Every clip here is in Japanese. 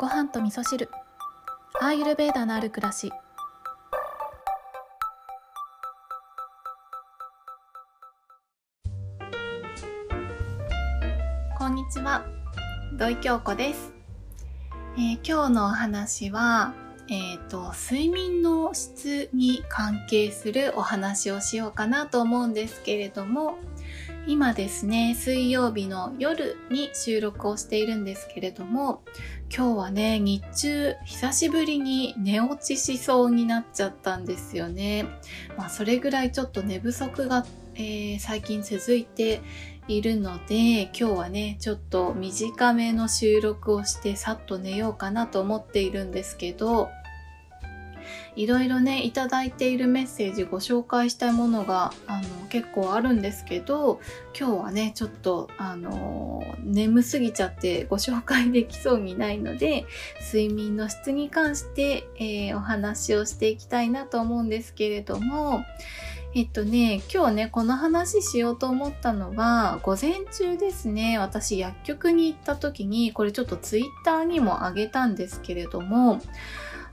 ご飯と味噌汁。アーユルベーダのある暮らし。こんにちは。土井京子です、えー今日のお話はえー、と睡眠の質に関係するお話をしようかなと思うんですけれども今ですね水曜日の夜に収録をしているんですけれども今日はね日中久しぶりに寝落ちしそうになっちゃったんですよね。まあそれぐらいちょっと寝不足が、えー最近続いているので今日はねちょっと短めの収録をしてさっと寝ようかなと思っているんですけどいろいろねいただいているメッセージご紹介したいものがあの結構あるんですけど今日はねちょっとあの眠すぎちゃってご紹介できそうにないので睡眠の質に関して、えーお話をしていきたいなと思うんですけれどもえっとね今日ねこの話しようと思ったのは午前中ですね私薬局に行った時にこれちょっとツイッターにもあげたんですけれども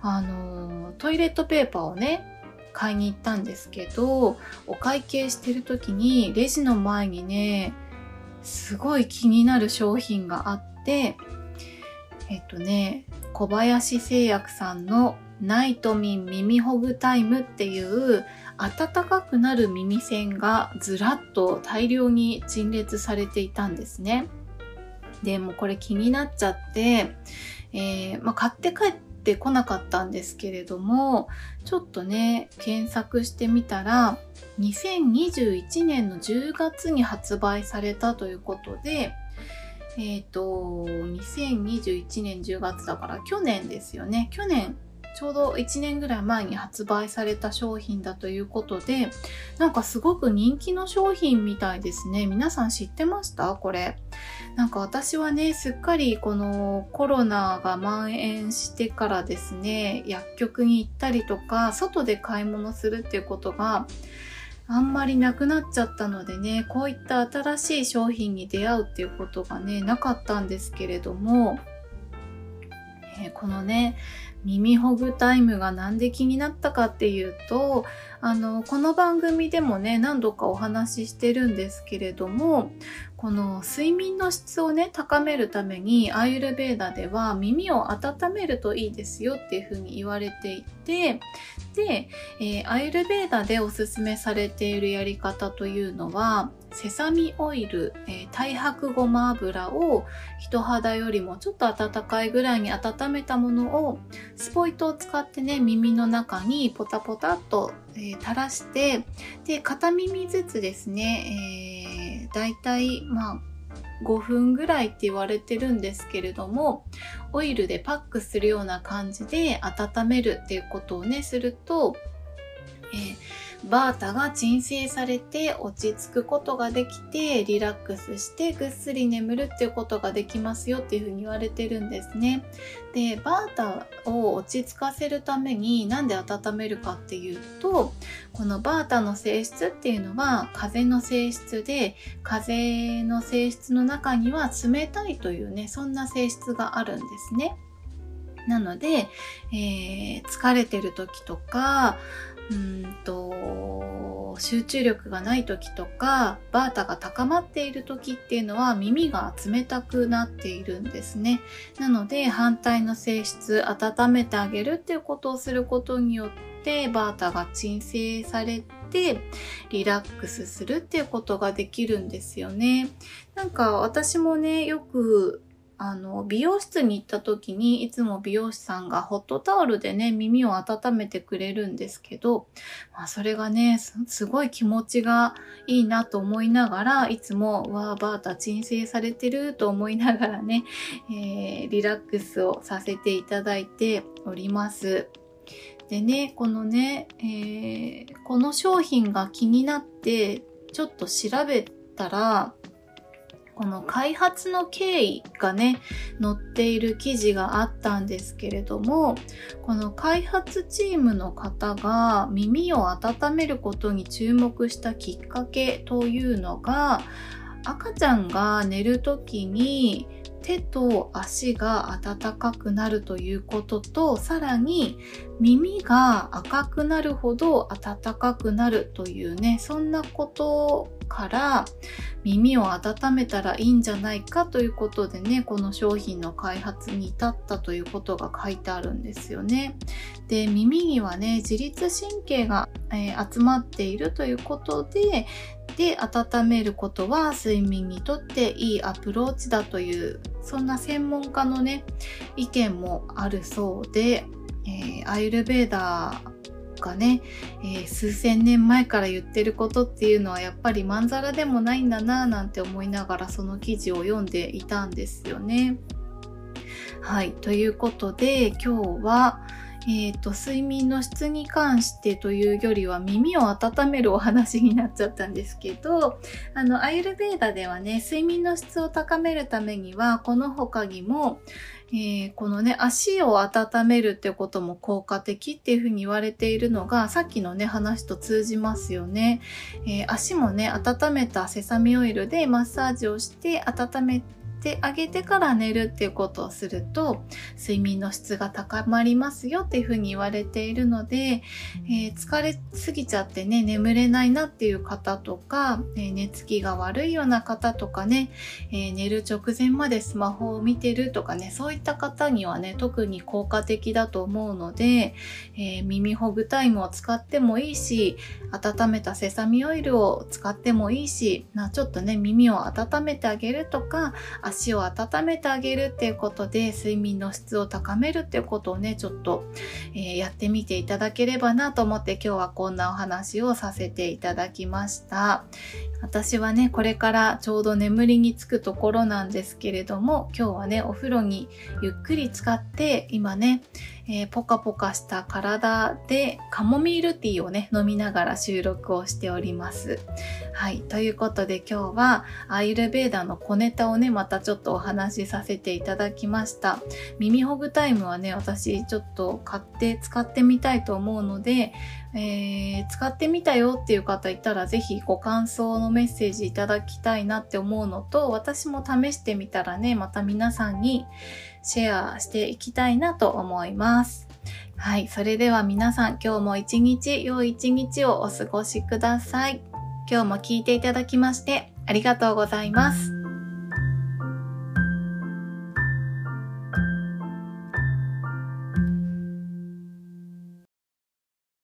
あのトイレットペーパーをね買いに行ったんですけどお会計してる時にレジの前にねすごい気になる商品があってえっとね小林製薬さんのナイトミン耳ほぐタイムっていう暖かくなる耳栓がずらっと大量に陳列されていたんですね。でもこれ気になっちゃって、えーまあ、買って帰ってこなかったんですけれどもちょっとね検索してみたら2021年の10月に発売されたということでえっ、と2021年10月だから去年ですよね。去年ちょうど1年ぐらい前に発売された商品だということでなんかすごく人気の商品みたいですね。皆さん知ってました？これ。なんか私はねすっかりこのコロナが蔓延してからですね薬局に行ったりとか外で買い物するっていうことがあんまりなくなっちゃったのでねこういった新しい商品に出会うっていうことがねなかったんですけれども、えーこのね耳ほぐタイムがなんで気になったかっていうとあのこの番組でもね何度かお話ししてるんですけれどもこの睡眠の質をね高めるためにアーユルベーダでは耳を温めるといいですよっていうふうに言われていてで、えーアーユルベーダでおすすめされているやり方というのはセサミオイル、えー太白ごま油を人肌よりもちょっと温かいぐらいに温めたものをスポイトを使ってね耳の中にポタポタっと、えー垂らしてで片耳ずつですね、えー、だいたいまあ5分ぐらいって言われてるんですけれどもオイルでパックするような感じで温めるっていうことをねすると、バータが鎮静されて落ち着くことができてリラックスしてぐっすり眠るっていうことができますよっていうふうに言われてるんですね。でバータを落ち着かせるためになんで温めるかっていうとこのバータの性質っていうのは風の性質で風の性質の中には冷たいというねそんな性質があるんですね。なので、えー疲れてる時とかうんと集中力がない時とかバータが高まっている時っていうのは耳が冷たくなっているんですね。なので反対の性質温めてあげるっていうことをすることによってバータが鎮静されてリラックスするっていうことができるんですよね。なんか私もねよくあの美容室に行った時にいつも美容師さんがホットタオルでね耳を温めてくれるんですけど、まあ、それがねすすごい気持ちがいいなと思いながらいつもわーバータ鎮静されてると思いながらね、えーリラックスをさせていただいております。でねこのね、えーこの商品が気になってちょっと調べたらこの開発の経緯がね載っている記事があったんですけれどもこの開発チームの方が耳を温めることに注目したきっかけというのが赤ちゃんが寝る時に手と足が温かくなるということとさらに耳が赤くなるほど暖かくなるというねそんなことから耳を温めたらいいんじゃないかということでねこの商品の開発に至ったということが書いてあるんですよね。で耳にはね自律神経が、えー、集まっているということでで温めることは睡眠にとっていいアプローチだというそんな専門家のね意見もあるそうで、えー、アイルベーダーかね、えー、数千年前から言ってることっていうのはやっぱりまんざらでもないんだなぁなんて思いながらその記事を読んでいたんですよね。はい。ということで今日は、えーと、睡眠の質に関してというよりは耳を温めるお話になっちゃったんですけどあのアイルベーダではね睡眠の質を高めるためにはこの他にも、えー、このね足を温めるってことも効果的っていうふうに言われているのがさっきのね話と通じますよね、えー、足もね温めたセサミオイルでマッサージをして温めててあげてから寝るっていうことをすると睡眠の質が高まりますよっていうふうに言われているので、えー、疲れすぎちゃってね眠れないなっていう方とか、えー、寝つきが悪いような方とかね、えー、寝る直前までスマホを見てるとかねそういった方にはね特に効果的だと思うので、え耳ほぐタイムを使ってもいいし温めたセサミオイルを使ってもいいし、まあ、ちょっとね耳を温めてあげるとか足を温めてあげるっていうことで睡眠の質を高めるっていうことをねちょっと、えー、やってみていただければなと思って今日はこんなお話をさせていただきました。私はねこれからちょうど眠りにつくところなんですけれども今日はねお風呂にゆっくり使って今ねえー、ポカポカした体でカモミールティーをね、飲みながら収録をしております。はい。ということで今日はアイルベーダの小ネタをね、またちょっとお話しさせていただきました。耳ほぐタイムはね、私ちょっと買って使ってみたいと思うので、えー、使ってみたよっていう方いたらぜひご感想のメッセージいただきたいなって思うのと、私も試してみたらね、また皆さんにシェアしていきたいなと思います。はい。それでは皆さん、今日も一日、良い一日をお過ごしください。今日も聞いていただきまして、ありがとうございます。